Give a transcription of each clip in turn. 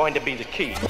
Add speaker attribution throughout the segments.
Speaker 1: going to be the key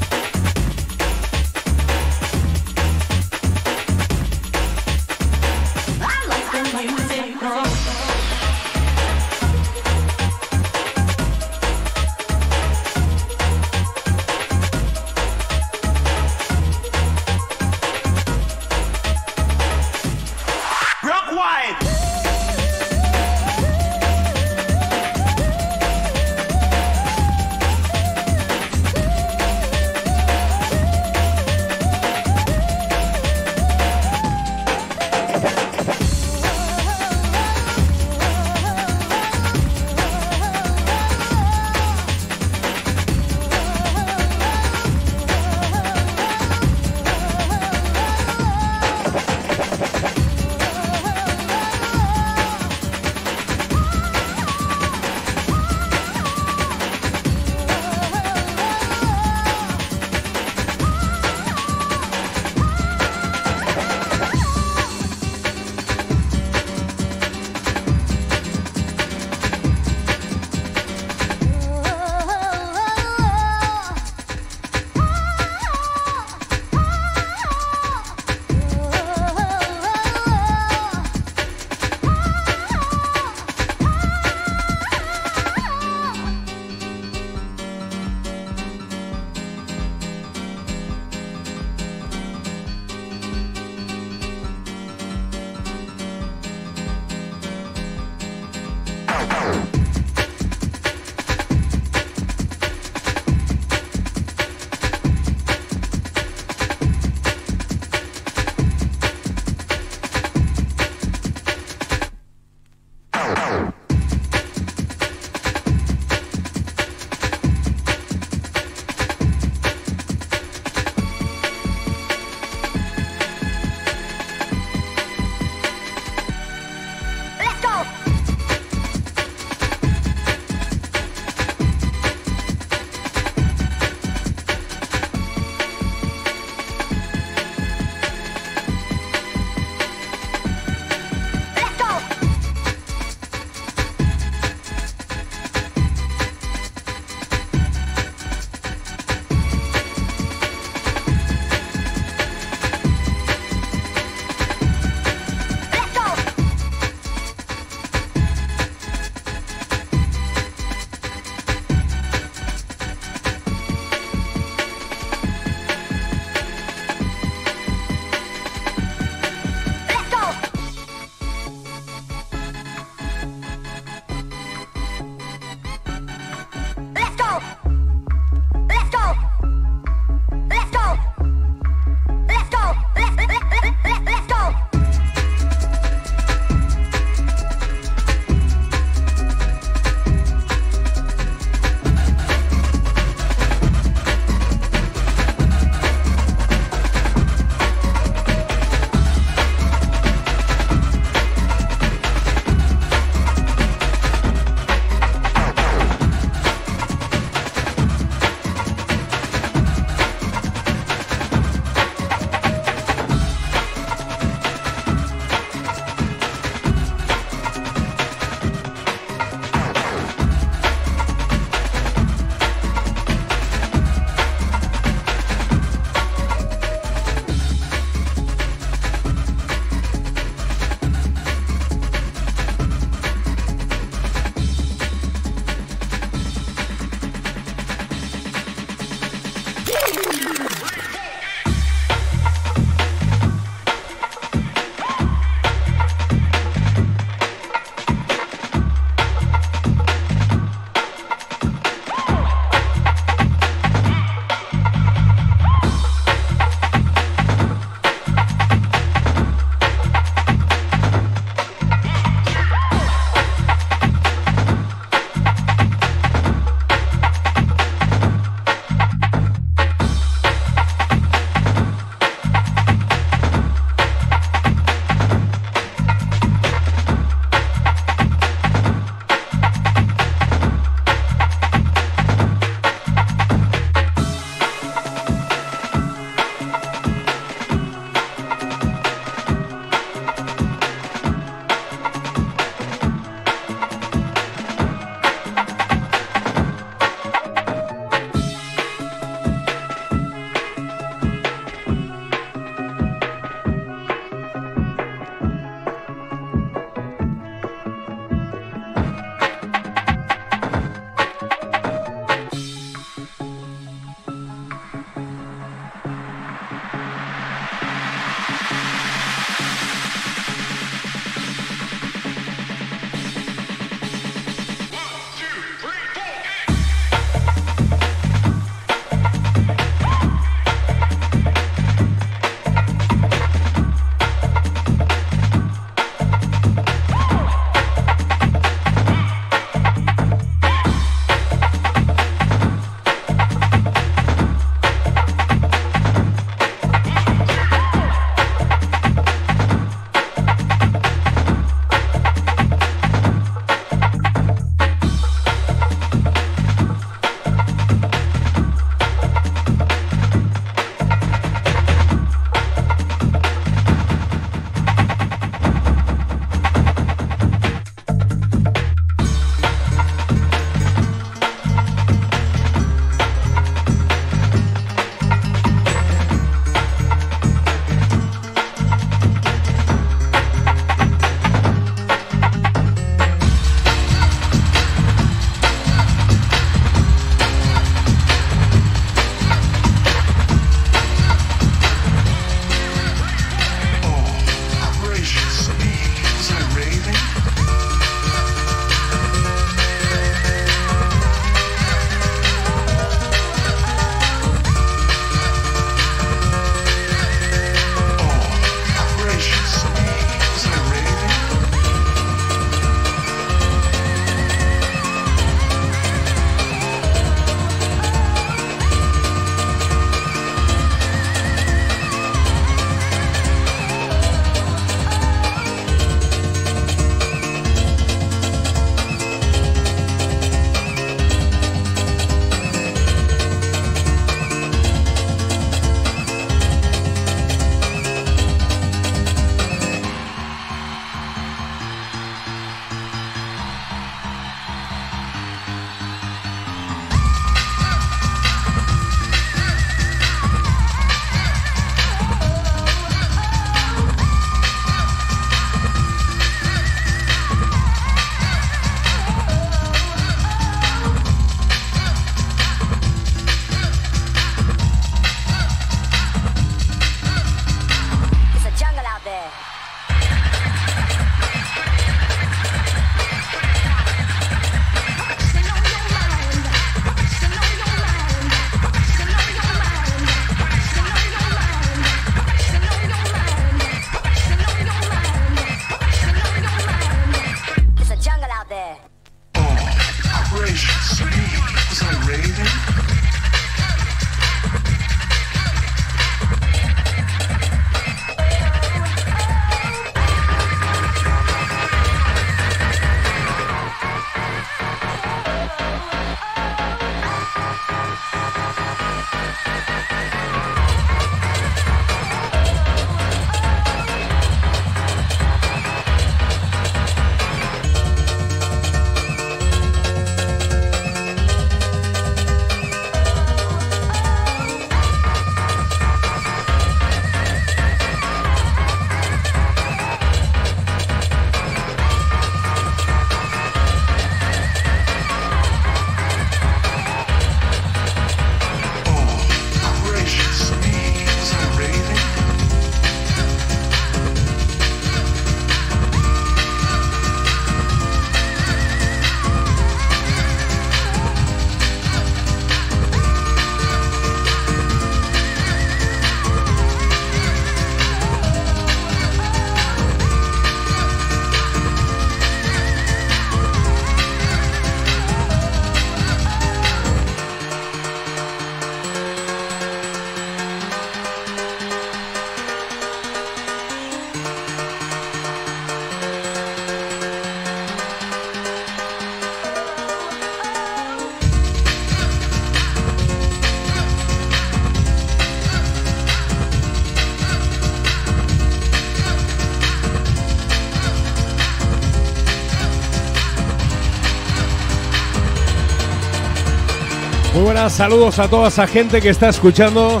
Speaker 2: saludos a toda esa gente que está escuchando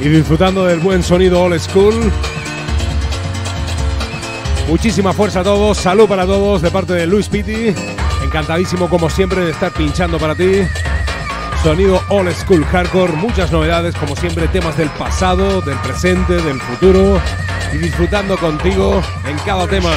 Speaker 2: y disfrutando del buen sonido old school. Muchísima fuerza a todos, salud para todos de parte de Luis Pitti. Encantadísimo como siempre de estar pinchando para ti. Sonido old school hardcore, muchas novedades como siempre, temas del pasado, del presente, del futuro y disfrutando contigo en cada tema.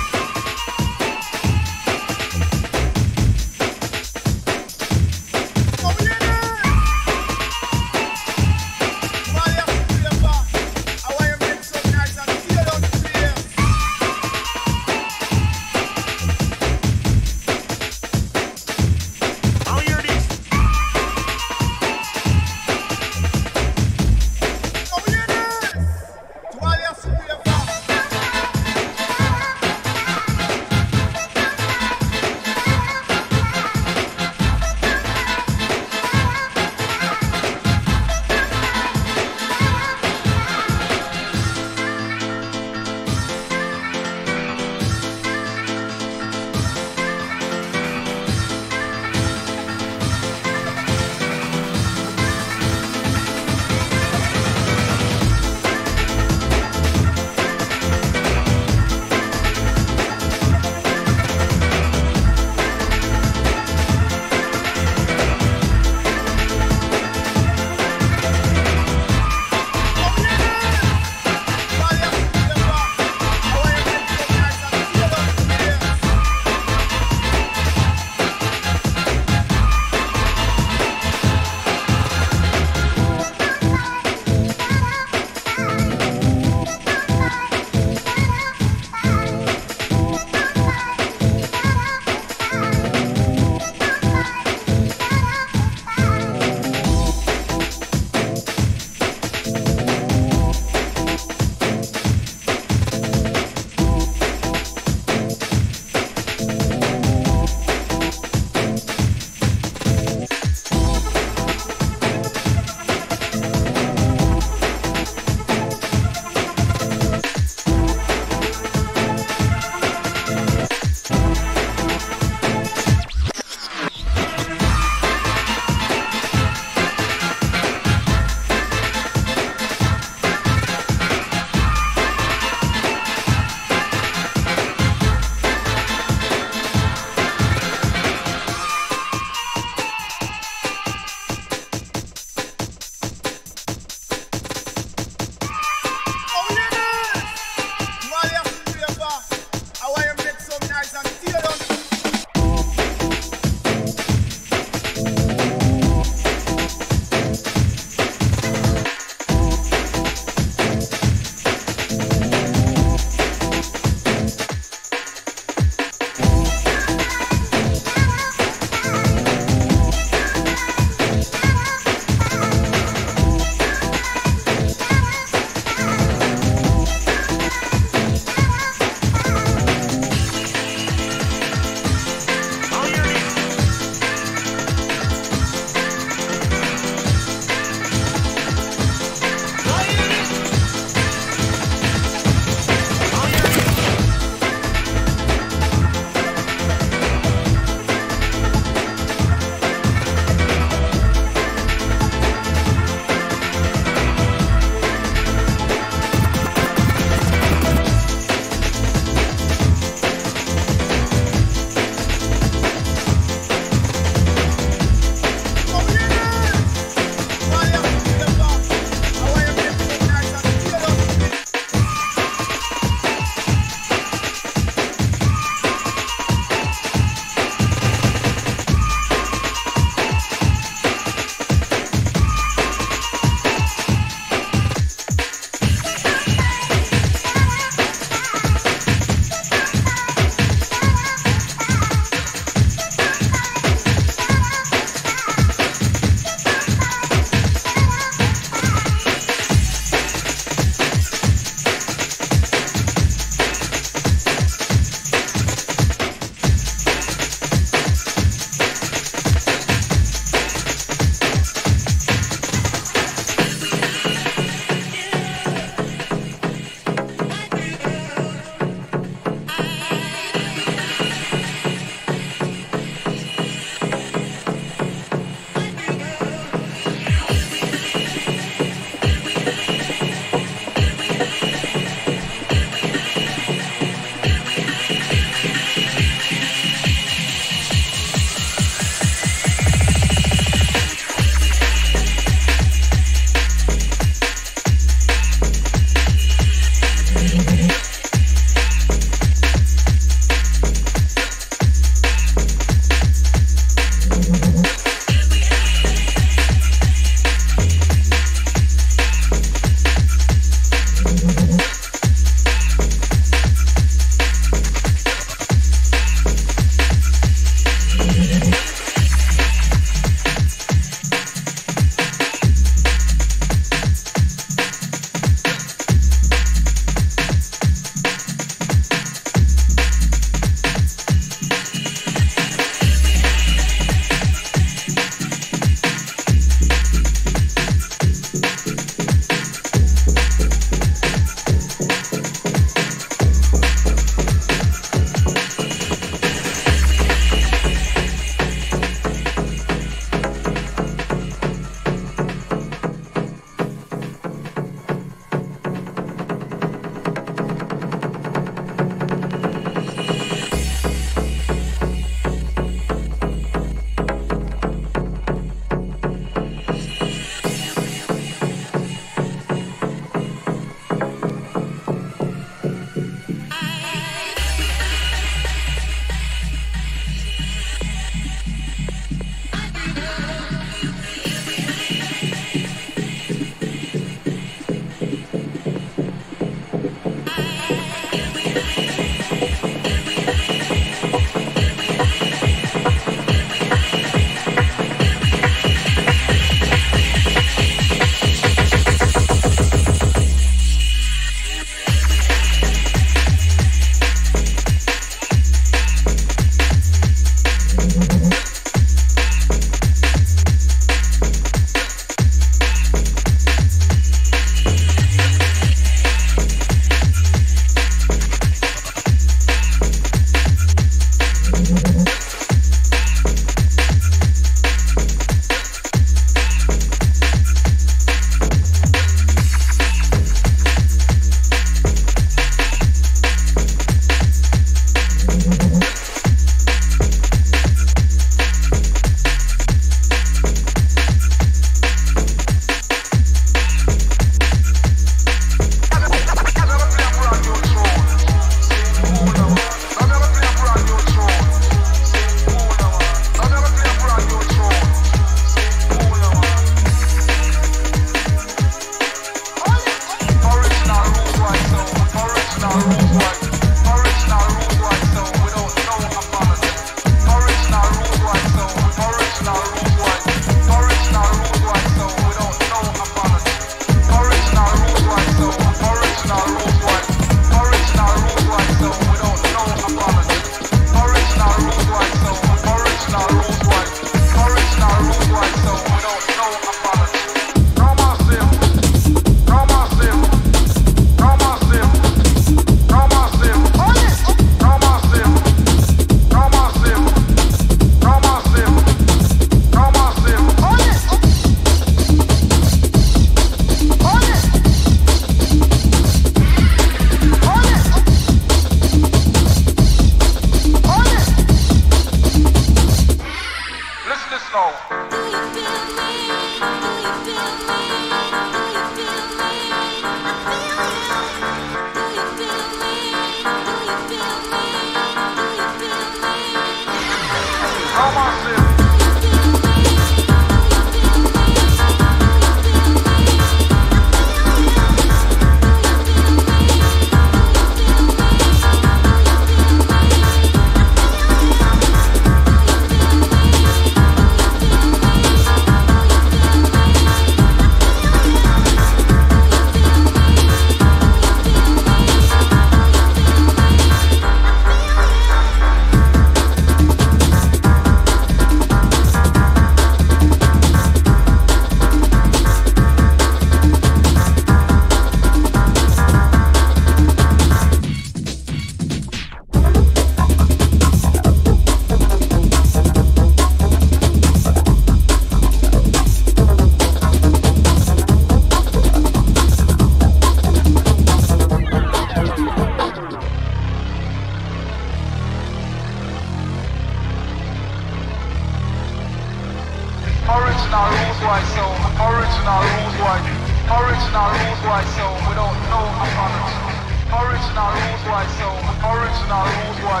Speaker 3: Original rules why so original rules why original rules why so we don't know apology. Original rules why so original rules why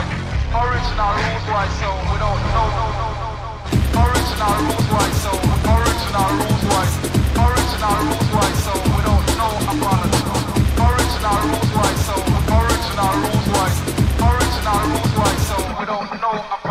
Speaker 3: original rules why so we don't know original rules why so original rules why original rules why so we don't know apology. Original rules why so original rules why original rules why so we don't know apology.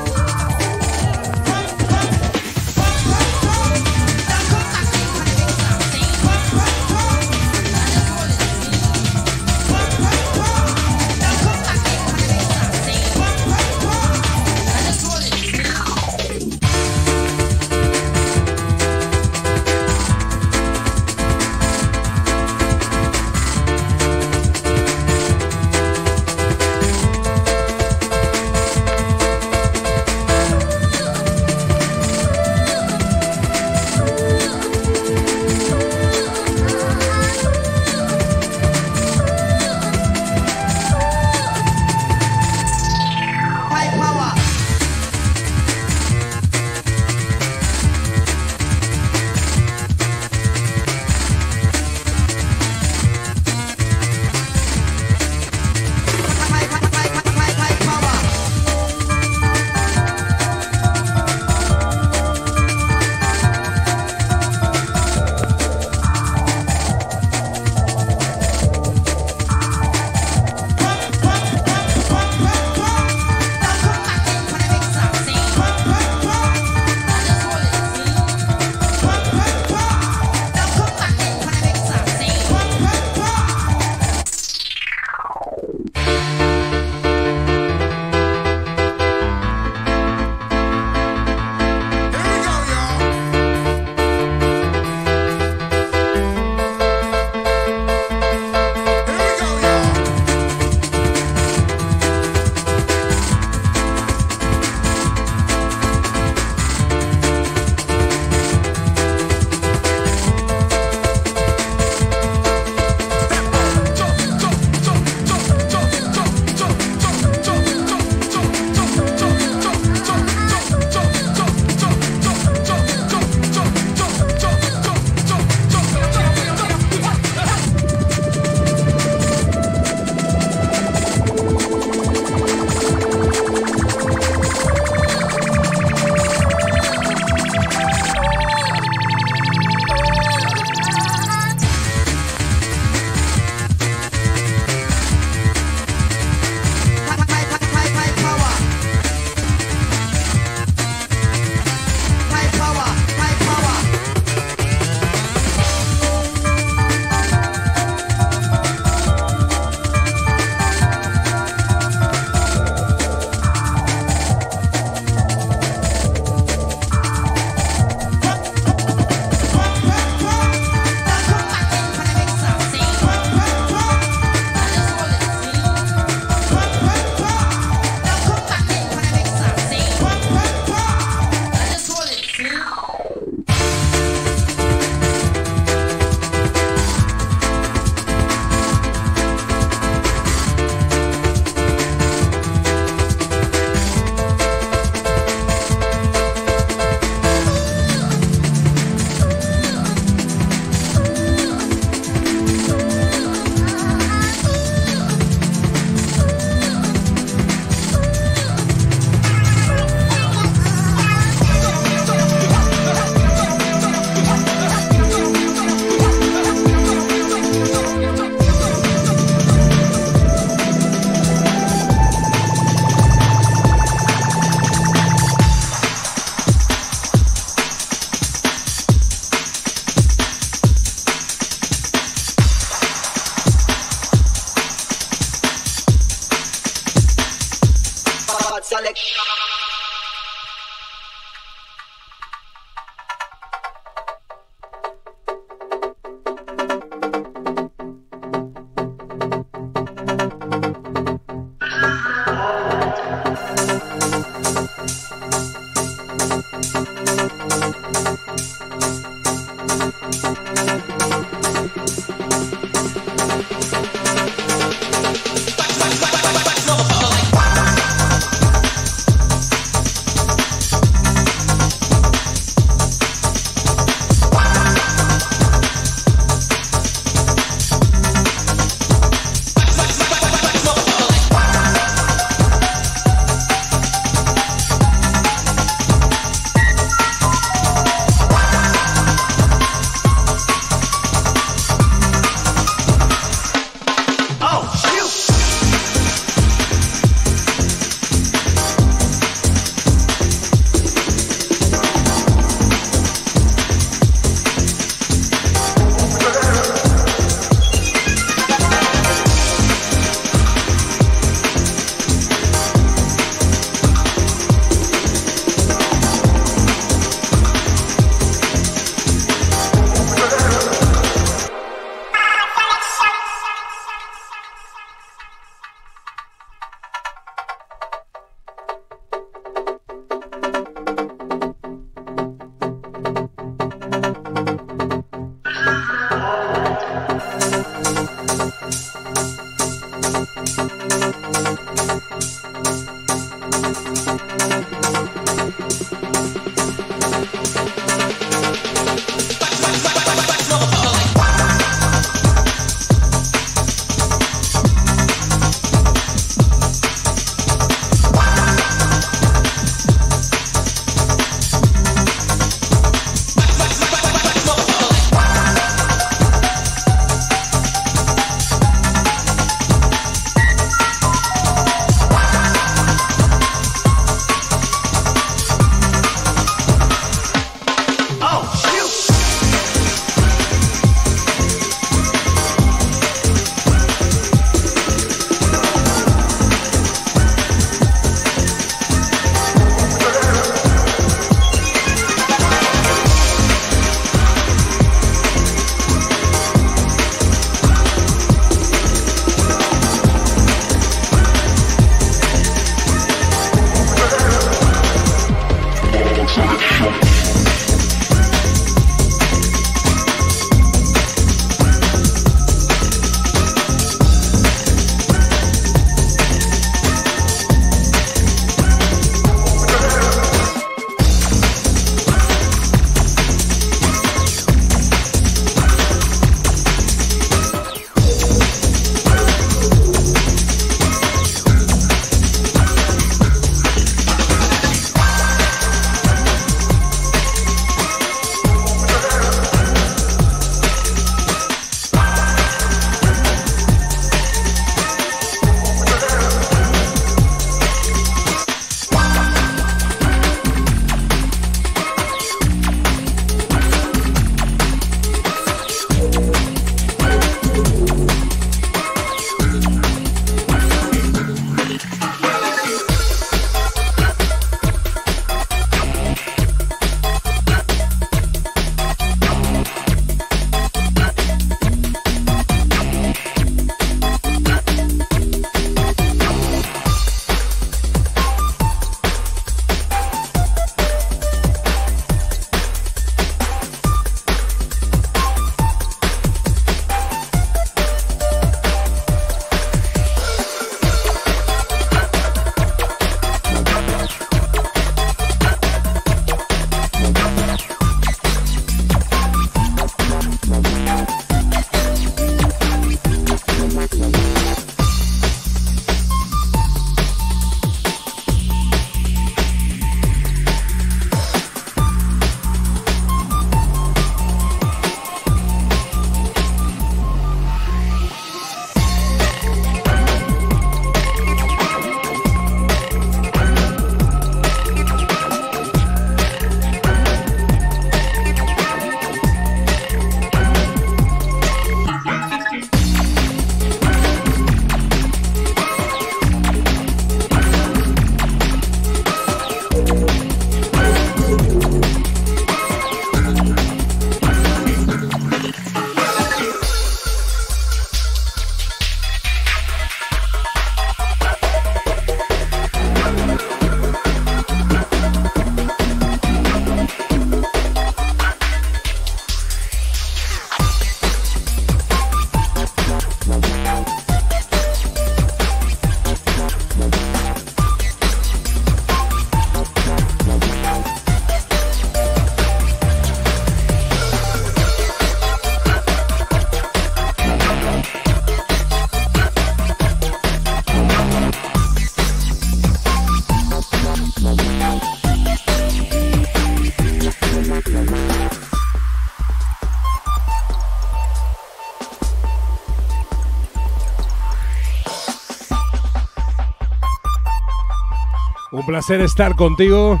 Speaker 2: Placer estar contigo.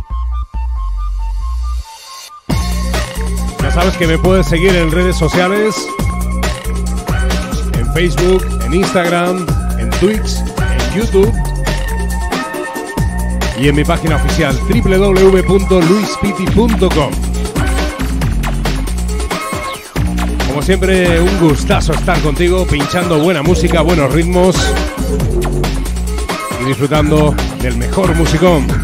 Speaker 2: Ya sabes que me puedes seguir en redes sociales. En Facebook, en Instagram, en Twitch, en YouTube. Y en mi página oficial www.luispiti.com. Como siempre, un gustazo estar contigo, pinchando buena música, buenos ritmos y disfrutando del mejor musicón.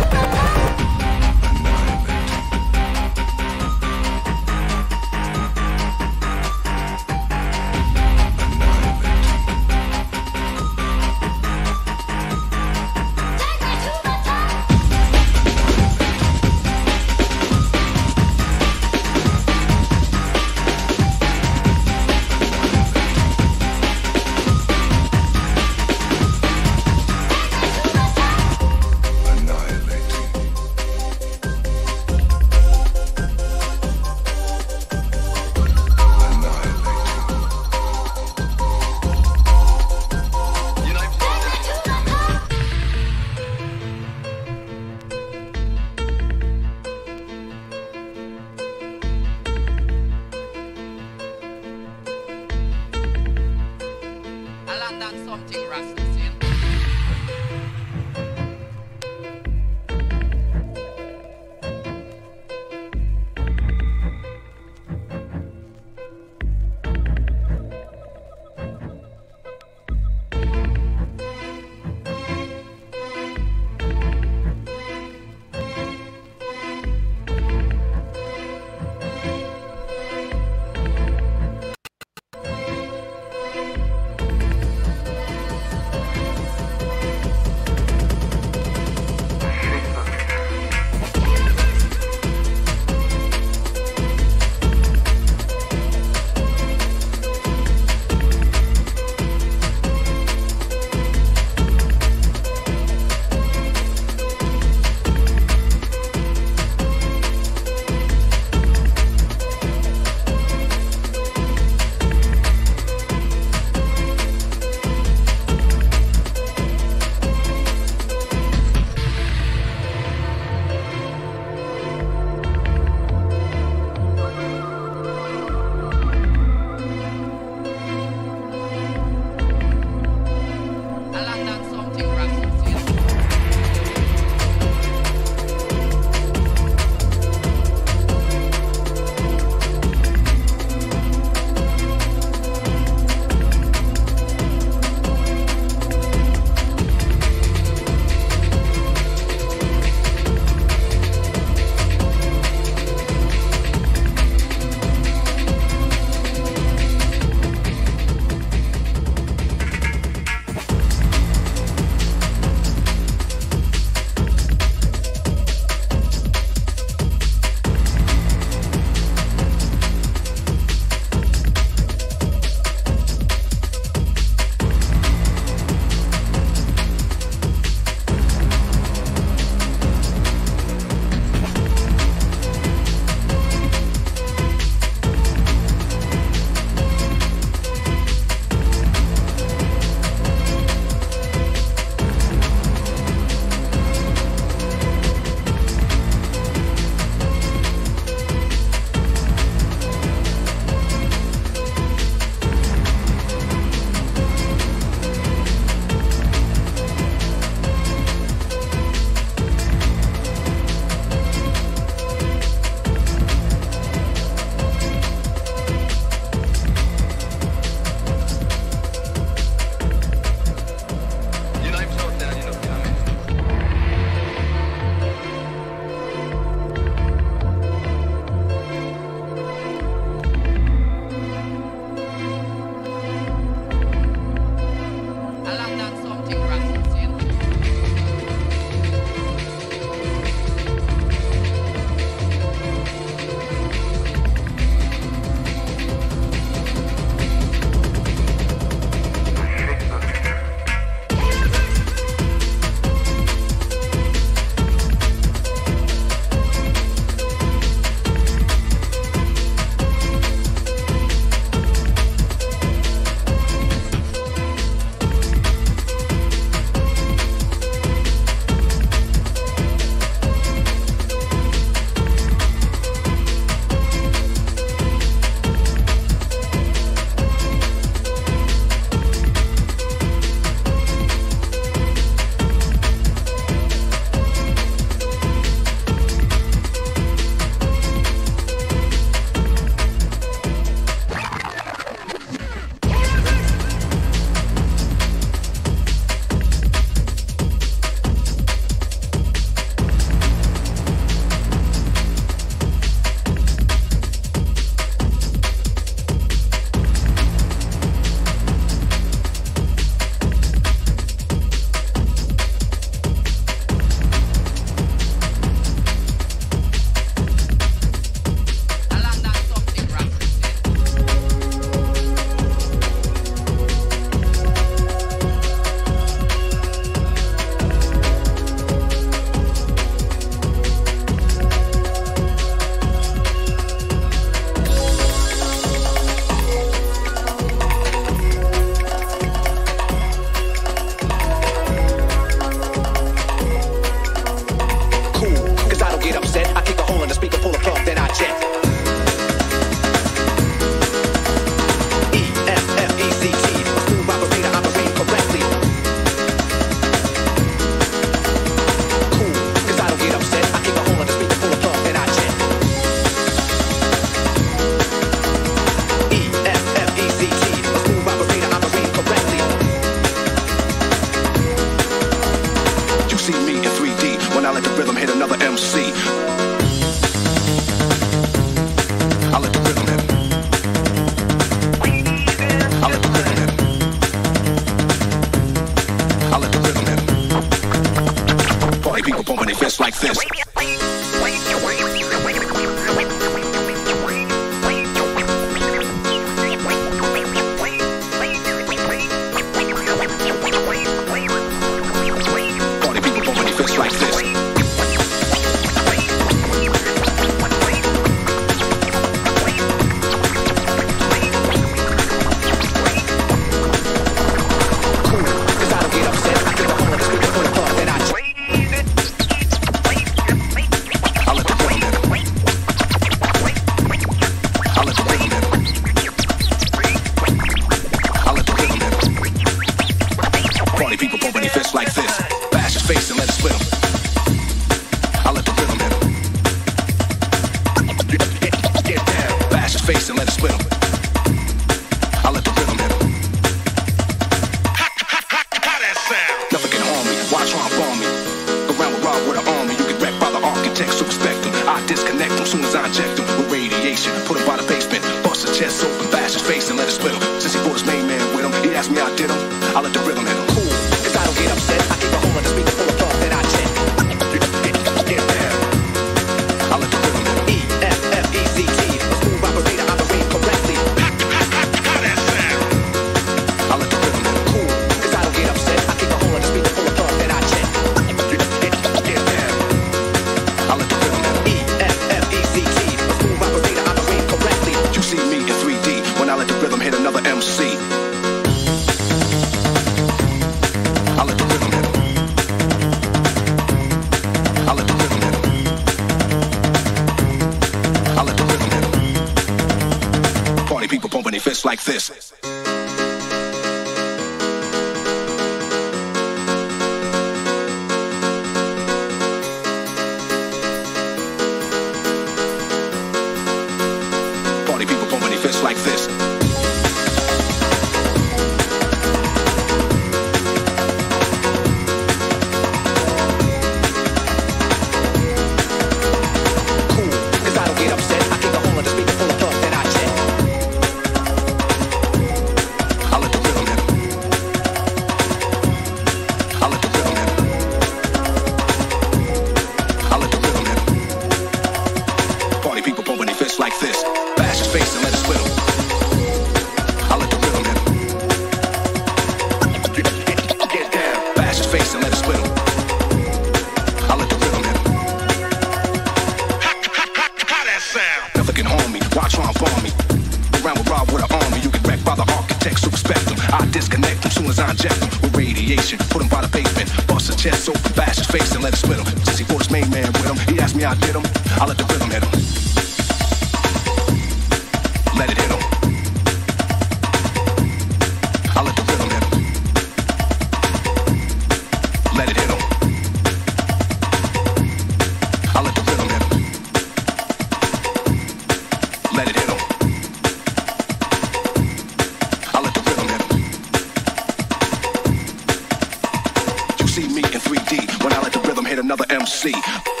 Speaker 4: Another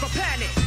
Speaker 4: never
Speaker 5: panic.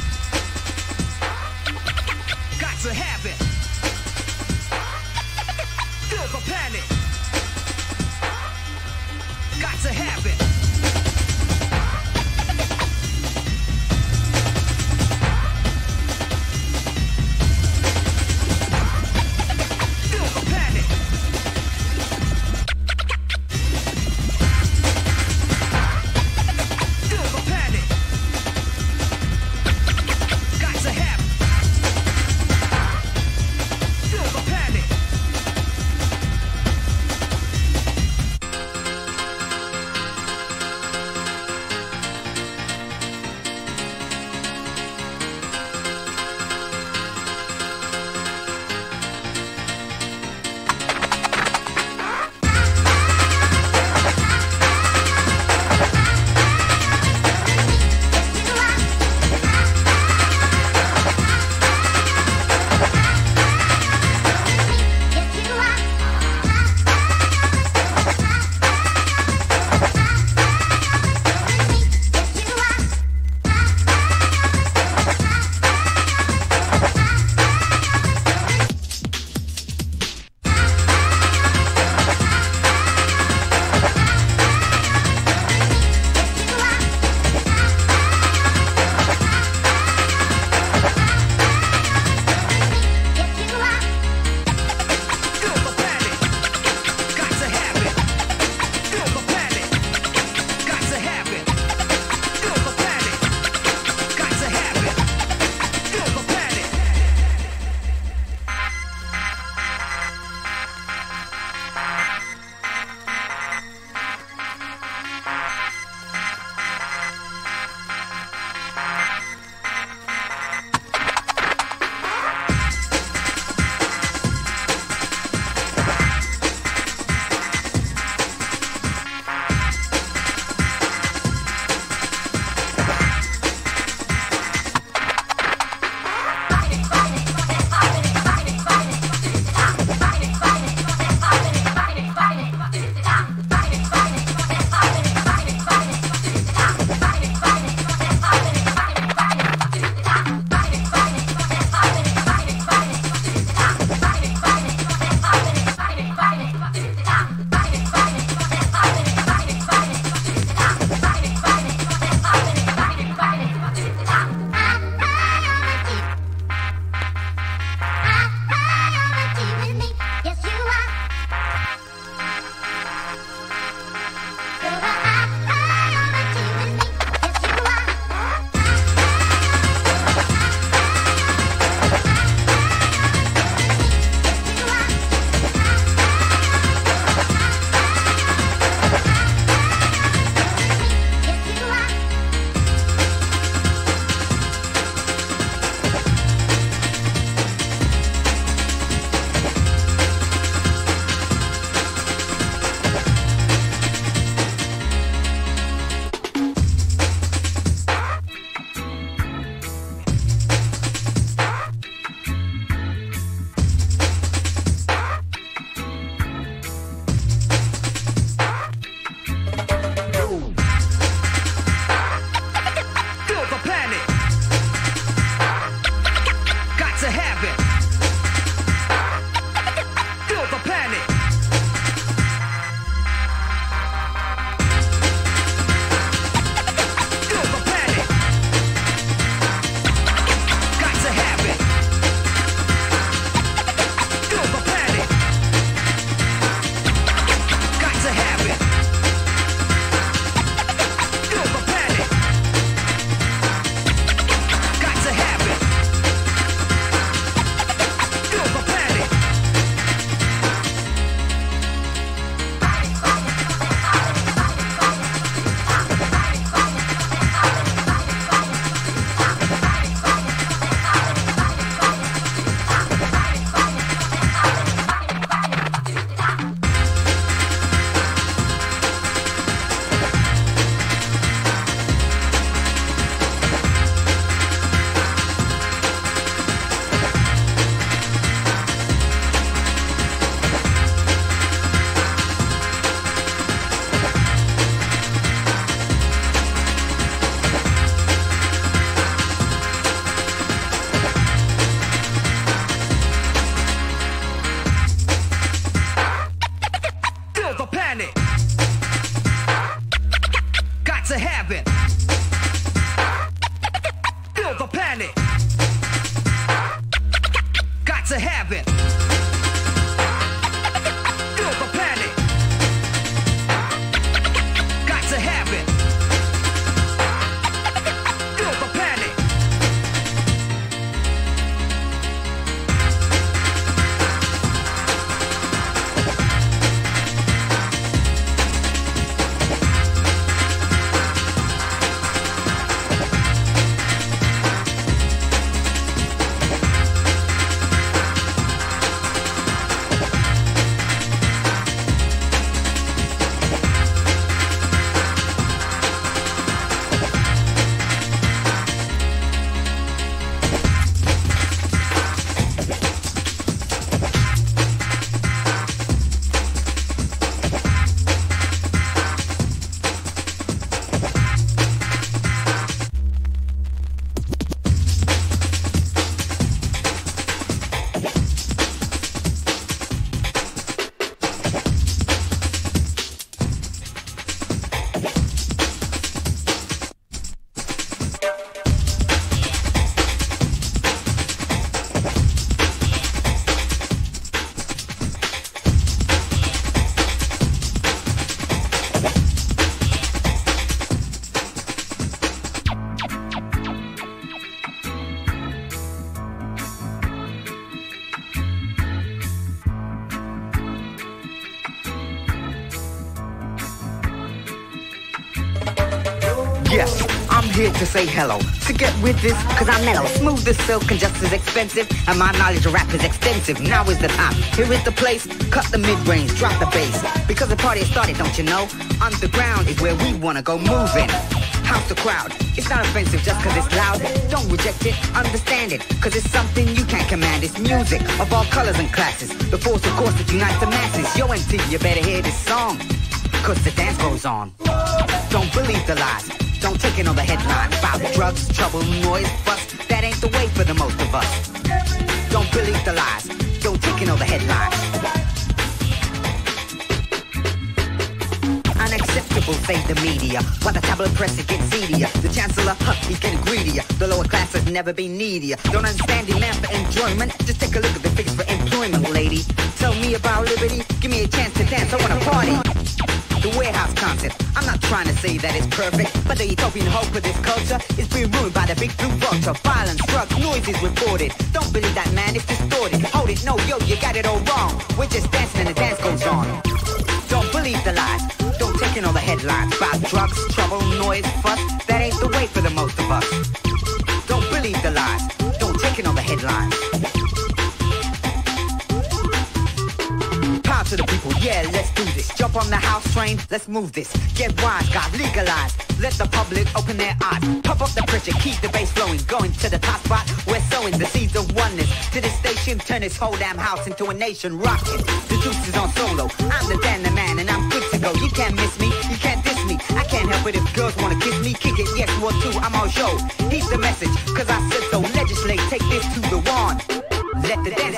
Speaker 6: Say hello. To get with this, cause I'm mellow. Smooth as silk and just as expensive. And my knowledge of rap is extensive. Now is the time. Here is the place. Cut the mid-range, drop the bass. Because the party has started, don't you know? Underground is where we wanna go moving. House the crowd. It's not offensive just cause it's loud. Don't reject it, understand it. Cause it's something you can't command. It's music of all colors and classes. The force, of course, that unites the masses. Yo, MT, you better hear this song. Cause the dance goes on. Don't believe the lies. Don't take the headlines about drugs, trouble, noise, fuss. That ain't the way for the most of us. Don't believe the lies. Don't take the headlines. Unacceptable, say the media. While the tabloid press it gets seedier. The chancellor, huh, he's getting greedier. The lower class has never been needier. Don't understand demand for enjoyment. Just take a look at the figures for employment, lady. Tell me about liberty. Give me a chance to dance. I wanna party. The warehouse concept. I'm not trying to say that it's perfect, but the utopian hope of this culture is being ruined by the big blue vulture. Violence, drugs, noise is reported. Don't believe that, man, it's distorted. Hold it, no, yo, you got it all wrong. We're just dancing and the dance goes on. Don't believe the lies. Don't take in all the headlines about drugs, trouble, noise, fuss. That ain't the way for the most of us. Don't believe the lies. Don't take in all the headlines. Power to the people, yeah, let's do on the house train, let's move this. Get wise, God, legalize. Let the public open their eyes. Pump up the pressure, keep the bass flowing. Going to the top spot, we're sowing the seeds of oneness. To this station, turn this whole damn house into a nation rocking. The juice is on solo. I'm the Danny man, and I'm good to go. You can't miss me, you can't diss me. I can't help it if girls wanna kiss me. Kick it, yes, one, two, I'm on show. Here's the message, cause I said so. Legislate, take this to the wand. Let the dance